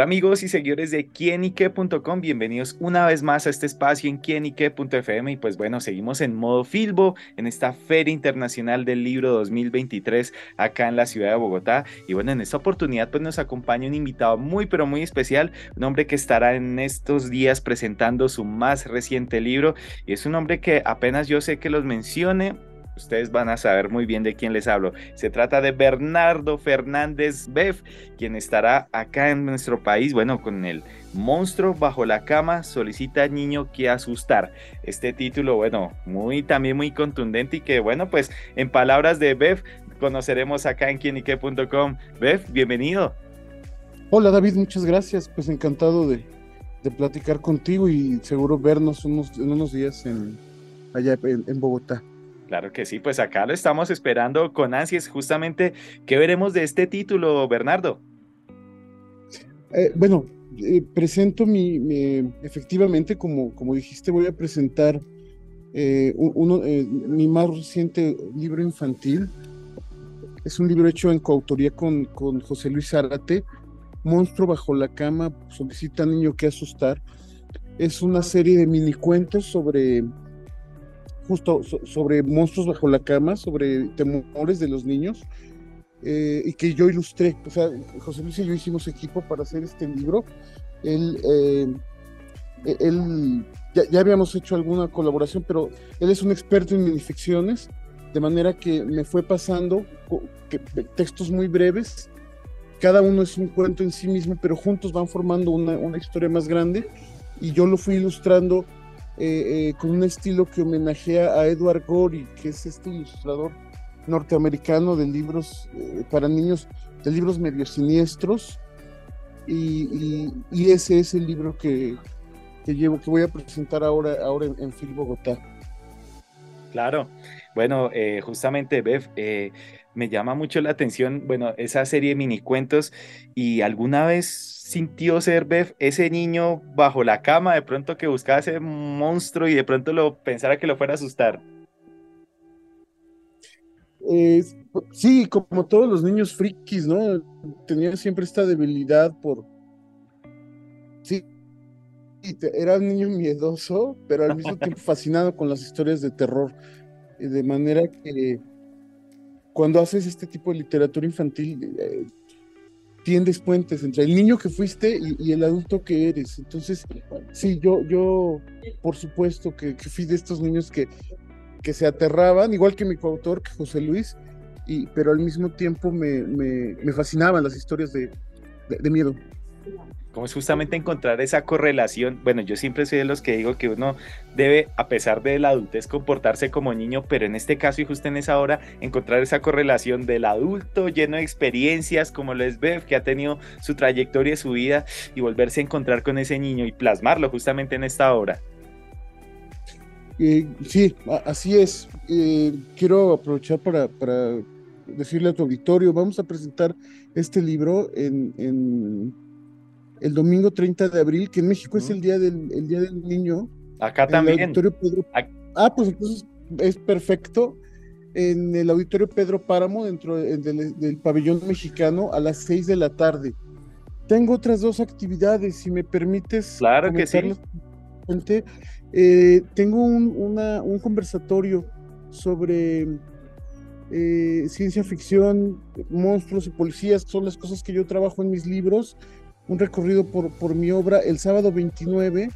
Amigos y seguidores de quienique.com, bienvenidos una vez más a este espacio en quienique.fm y pues bueno, seguimos en modo Filbo en esta Feria Internacional del Libro 2023 acá en la ciudad de Bogotá. Y bueno, en esta oportunidad pues nos acompaña un invitado muy pero muy especial, un hombre que estará en estos días presentando su más reciente libro. Y es un hombre que apenas yo sé que los mencione, ustedes van a saber muy bien de quién les hablo. Se trata de Bernardo Fernández Beff, quien estará acá en nuestro país, bueno, con el monstruo bajo la cama solicita niño que asustar. Este título, bueno, muy también muy contundente y que, bueno, pues en palabras de Beff conoceremos acá en quienique.com. Beff, bienvenido. Hola David, muchas gracias. Pues encantado de, platicar contigo y seguro vernos unos, en unos días en, allá en Bogotá. Claro que sí, pues acá lo estamos esperando con ansias. Justamente, ¿qué veremos de este título, Bernardo? Eh, bueno, eh, presento mi, efectivamente, como, como dijiste, voy a presentar eh, mi más reciente libro infantil. Es un libro hecho en coautoría con, con José Luis Zárate, Monstruo bajo la cama, solicita niño que asustar. Es una serie de mini cuentos sobre justo sobre monstruos bajo la cama, sobre temores de los niños, eh, y que yo ilustré. O sea, José Luis y yo hicimos equipo para hacer este libro. Él, eh, él ya, habíamos hecho alguna colaboración, pero él es un experto en minificciones, de manera que me fue pasando textos muy breves. Cada uno es un cuento en sí mismo, pero juntos van formando una, una historia más grande. Y yo lo fui ilustrando eh, eh, con un estilo que homenajea a Edward Gorey, que es este ilustrador norteamericano de libros eh, para niños, de libros medio siniestros. Y, ese es el libro que, llevo, que voy a presentar ahora, ahora en, en Phil Bogotá. Claro, bueno, justamente Bev, me llama mucho la atención, bueno, esa serie de mini cuentos y alguna vez sintió ser Beth ese niño bajo la cama, de pronto que buscaba ese monstruo y de pronto lo pensara que lo fuera a asustar? sí, como todos los niños frikis, ¿no? Tenía siempre esta debilidad por... Sí, era un niño miedoso, pero al mismo tiempo fascinado con las historias de terror. De manera que cuando haces este tipo de literatura infantil, eh, tiendes puentes entre el niño que fuiste y, el adulto que eres. Entonces, sí, yo, yo por supuesto que, fui de estos niños que, que se aterraban, igual que mi coautor, que José Luis, y, pero al mismo tiempo me, me, fascinaban las historias de miedo como es justamente encontrar esa correlación. Bueno, yo siempre soy de los que digo que uno debe, a pesar de la adultez, comportarse como niño, pero en este caso y justo en esa hora, encontrar esa correlación del adulto lleno de experiencias, como lo es Bev, que ha tenido su trayectoria, su vida, y volverse a encontrar con ese niño y plasmarlo justamente en esta obra. Sí, así es. Quiero aprovechar para, decirle a tu auditorio, vamos a presentar este libro en el domingo 30 de abril, que en México es el día del, el día del niño. Acá también. Ah, pues entonces es perfecto. En el auditorio Pedro Páramo, dentro del, pabellón mexicano, a las 6 de la tarde. Tengo otras dos actividades, si me permites. Claro que sí. Eh, tengo un, un, conversatorio sobre eh, ciencia ficción, monstruos y policías, son las cosas que yo trabajo en mis libros un recorrido por, por mi obra el sábado 29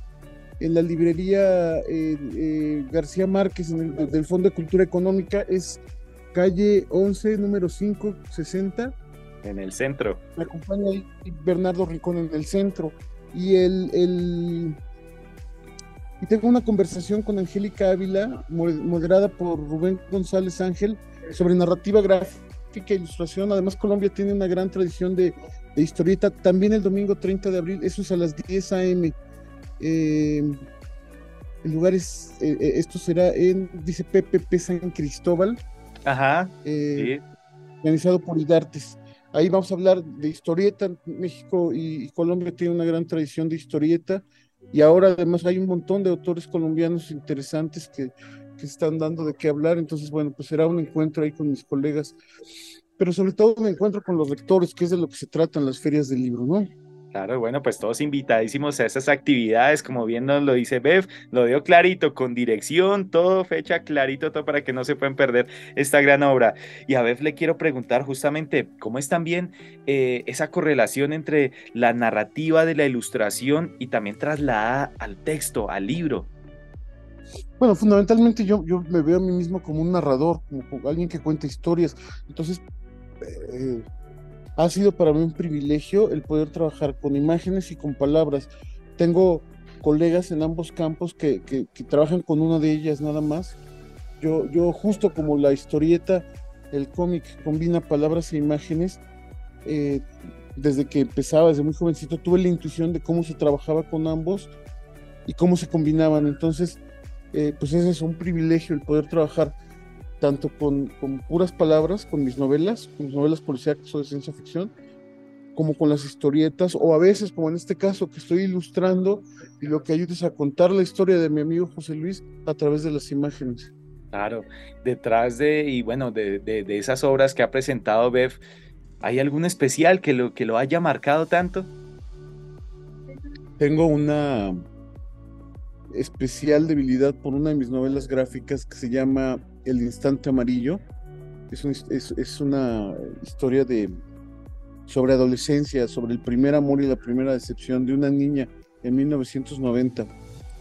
en la librería eh, eh, García Márquez en el, del Fondo de Cultura Económica. Es calle 11, número 560. En el centro. Me acompaña ahí Bernardo Rincón en el centro. Y el, el y tengo una conversación con Angélica Ávila, moderada por Rubén González Ángel, sobre narrativa gráfica ilustración. Además, Colombia tiene una gran tradición de de historieta. También el domingo 30 de abril, eso es a las 10 a.m. Eh, el lugar es, eh, eh, esto será en, dice PPP San Cristóbal. Ajá. Organizado por IDARTES. Ahí vamos a hablar de historieta. México y, Colombia tienen una gran tradición de historieta. Y ahora además hay un montón de autores colombianos interesantes que, que están dando de qué hablar. Entonces, bueno, pues será un encuentro ahí con mis colegas pero sobre todo me encuentro con los lectores, que es de lo que se trata en las ferias del libro, ¿no? Claro, bueno, pues todos invitadísimos a esas actividades, como bien nos lo dice Bev, lo dio clarito, con dirección, todo fecha clarito, todo para que no se puedan perder esta gran obra. Y a Bev le quiero preguntar justamente cómo es también eh, esa correlación entre la narrativa de la ilustración y también trasladada al texto, al libro. Bueno, fundamentalmente yo, yo me veo a mí mismo como un narrador, como, alguien que cuenta historias. Entonces, eh, ha sido para mí un privilegio el poder trabajar con imágenes y con palabras. Tengo colegas en ambos campos que, trabajan con una de ellas nada más. Yo, yo justo como la historieta, el cómic combina palabras e imágenes, eh, desde que empezaba, desde muy jovencito, tuve la intuición de cómo se trabajaba con ambos y cómo se combinaban. Entonces, eh, pues ese es un privilegio el poder trabajar tanto con, puras palabras, con mis novelas, con mis novelas policíacas o de ciencia ficción, como con las historietas, o a veces, como en este caso, que estoy ilustrando y lo que ayuda es a contar la historia de mi amigo José Luis a través de las imágenes. Claro, detrás de, y bueno, de, de, esas obras que ha presentado Bev, ¿hay algún especial que lo, que lo haya marcado tanto? Tengo una especial debilidad por una de mis novelas gráficas que se llama el Instante Amarillo. Es, una historia de, sobre adolescencia, sobre el primer amor y la primera decepción de una niña en 1990.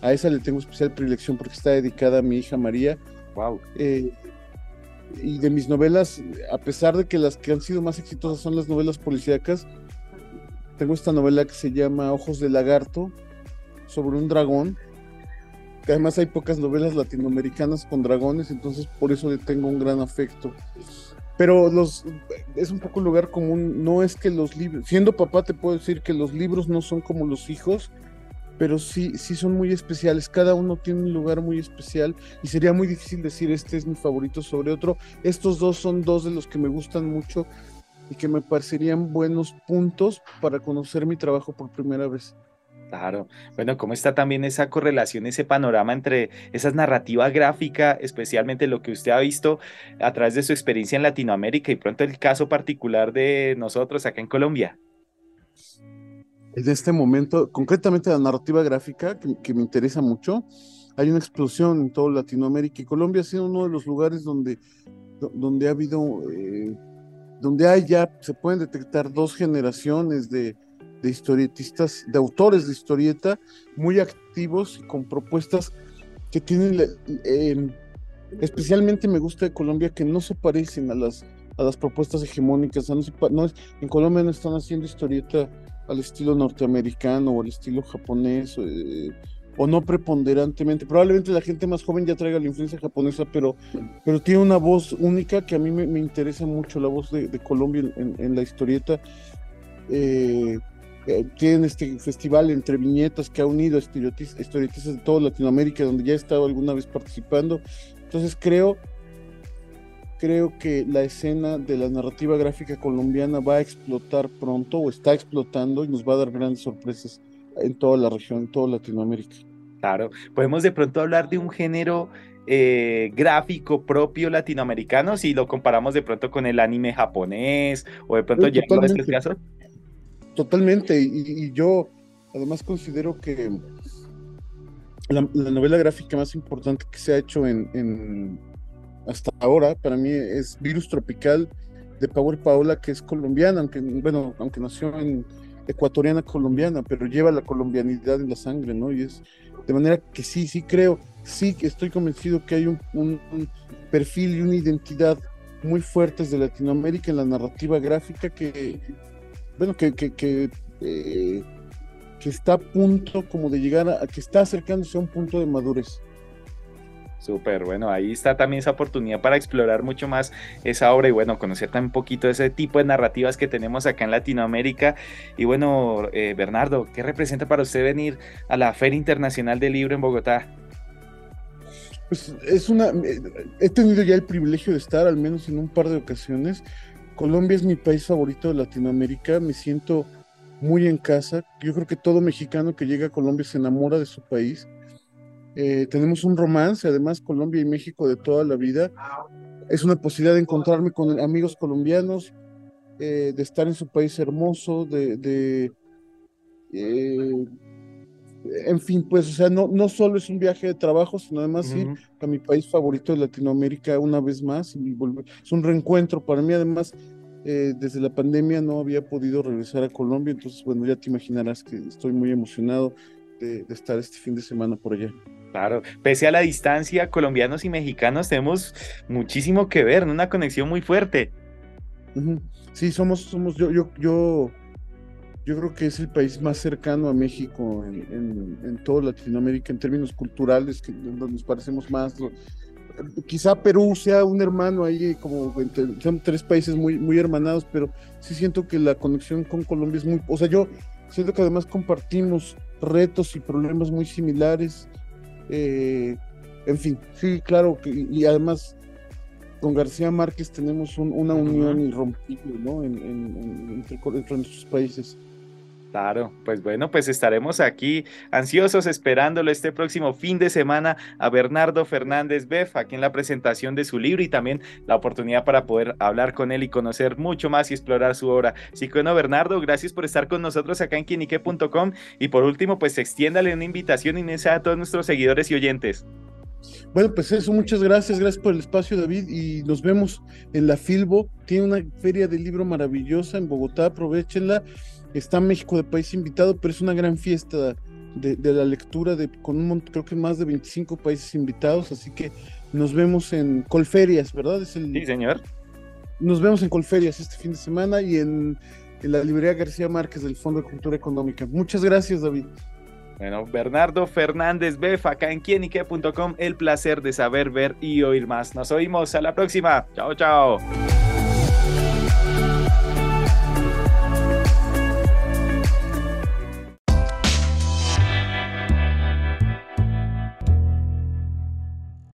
A esa le tengo especial predilección porque está dedicada a mi hija María. Wow. Eh, y de mis novelas, a pesar de que las que han sido más exitosas son las novelas policíacas, tengo esta novela que se llama Ojos de Lagarto, sobre un dragón que además hay pocas novelas latinoamericanas con dragones, entonces por eso le tengo un gran afecto. Pero los es un poco lugar común, no es que los libros, siendo papá te puedo decir que los libros no son como los hijos, pero sí, sí son muy especiales, cada uno tiene un lugar muy especial y sería muy difícil decir este es mi favorito sobre otro. Estos dos son dos de los que me gustan mucho y que me parecerían buenos puntos para conocer mi trabajo por primera vez. Claro. Bueno, ¿cómo está también esa correlación, ese panorama entre esa narrativa gráfica, especialmente lo que usted ha visto a través de su experiencia en Latinoamérica y pronto el caso particular de nosotros acá en Colombia? En este momento, concretamente la narrativa gráfica, que, me interesa mucho, hay una explosión en toda Latinoamérica y Colombia ha sido uno de los lugares donde, donde ha habido, eh, donde hay ya, se pueden detectar dos generaciones de de historietistas, de autores de historieta muy activos y con propuestas que tienen, em, especialmente me gusta de Colombia que no se parecen a las, a las propuestas hegemónicas, no, en Colombia no están haciendo historieta al estilo norteamericano o al estilo japonés. Eh, o no preponderantemente. Probablemente la gente más joven ya traiga la influencia japonesa, pero, pero tiene una voz única que a mí me, interesa mucho, la voz de, Colombia en, la historieta. Eh, eh, tienen este festival entre viñetas que ha unido historietistas de toda Latinoamérica, donde ya he estado alguna vez participando. Entonces creo, creo que la escena de la narrativa gráfica colombiana va a explotar pronto o está explotando y nos va a dar grandes sorpresas en toda la región, en toda Latinoamérica. Claro, podemos de pronto hablar de un género eh, gráfico propio latinoamericano si lo comparamos de pronto con el anime japonés o de pronto ya en este caso. Totalmente, y, yo además considero que la, novela gráfica más importante que se ha hecho en, hasta ahora para mí es Virus Tropical de Power Paola, que es colombiana, aunque bueno, aunque nació en ecuatoriana colombiana, pero lleva la colombianidad en la sangre, ¿no? Y es de manera que sí, sí creo, sí que estoy convencido que hay un, un perfil y una identidad muy fuertes de Latinoamérica en la narrativa gráfica que bueno, que, que, que, eh, que, está a punto como de llegar a, que está acercándose a un punto de madurez. Súper, bueno, ahí está también esa oportunidad para explorar mucho más esa obra y bueno, conocer también un poquito ese tipo de narrativas que tenemos acá en Latinoamérica. Y bueno, eh, Bernardo, ¿qué representa para usted venir a la Feria Internacional del Libro en Bogotá? Pues es una, eh, he tenido ya el privilegio de estar al menos en un par de ocasiones Colombia es mi país favorito de Latinoamérica, me siento muy en casa. Yo creo que todo mexicano que llega a Colombia se enamora de su país. Eh, tenemos un romance, además, Colombia y México de toda la vida. Es una posibilidad de encontrarme con amigos colombianos, eh, de estar en su país hermoso, de, eh, en fin, pues, o sea, no, no solo es un viaje de trabajo, sino además ir a mi país favorito de Latinoamérica una vez más y volver. Es un reencuentro para mí, además, eh, desde la pandemia no había podido regresar a Colombia, entonces, bueno, ya te imaginarás que estoy muy emocionado de, estar este fin de semana por allá. Claro, pese a la distancia, colombianos y mexicanos tenemos muchísimo que ver, una conexión muy fuerte. Sí, somos, somos, yo, yo, yo yo creo que es el país más cercano a México en, en, toda Latinoamérica en términos culturales, que nos parecemos más. Quizá Perú sea un hermano ahí, como son tres países muy, muy hermanados, pero sí siento que la conexión con Colombia es muy. O sea, yo siento que además compartimos retos y problemas muy similares. Eh, en fin, sí, claro, y además con García Márquez tenemos una unión irrompible ¿no? en, entre, entre nuestros países. Claro, pues bueno, pues estaremos aquí ansiosos esperándolo este próximo fin de semana a Bernardo Fernández Beff, aquí en la presentación de su libro y también la oportunidad para poder hablar con él y conocer mucho más y explorar su obra. Así que bueno, Bernardo, gracias por estar con nosotros acá en quienique.com y por último, pues extiéndale una invitación inicial a todos nuestros seguidores y oyentes. Bueno, pues eso, muchas gracias, gracias por el espacio, David, y nos vemos en la Filbo. Tiene una feria de libro maravillosa en Bogotá, aprovechenla está México de país invitado, pero es una gran fiesta de, la lectura de, con un creo que más de 25 países invitados, así que nos vemos en Colferias, ¿verdad? Es el, sí, señor. Nos vemos en Colferias este fin de semana y en, en la librería García Márquez del Fondo de Cultura Económica. Muchas gracias, David. Bueno, Bernardo Fernández Bef, acá en quienique.com, el placer de saber, ver y oír más. Nos oímos a la próxima. Chao, chao.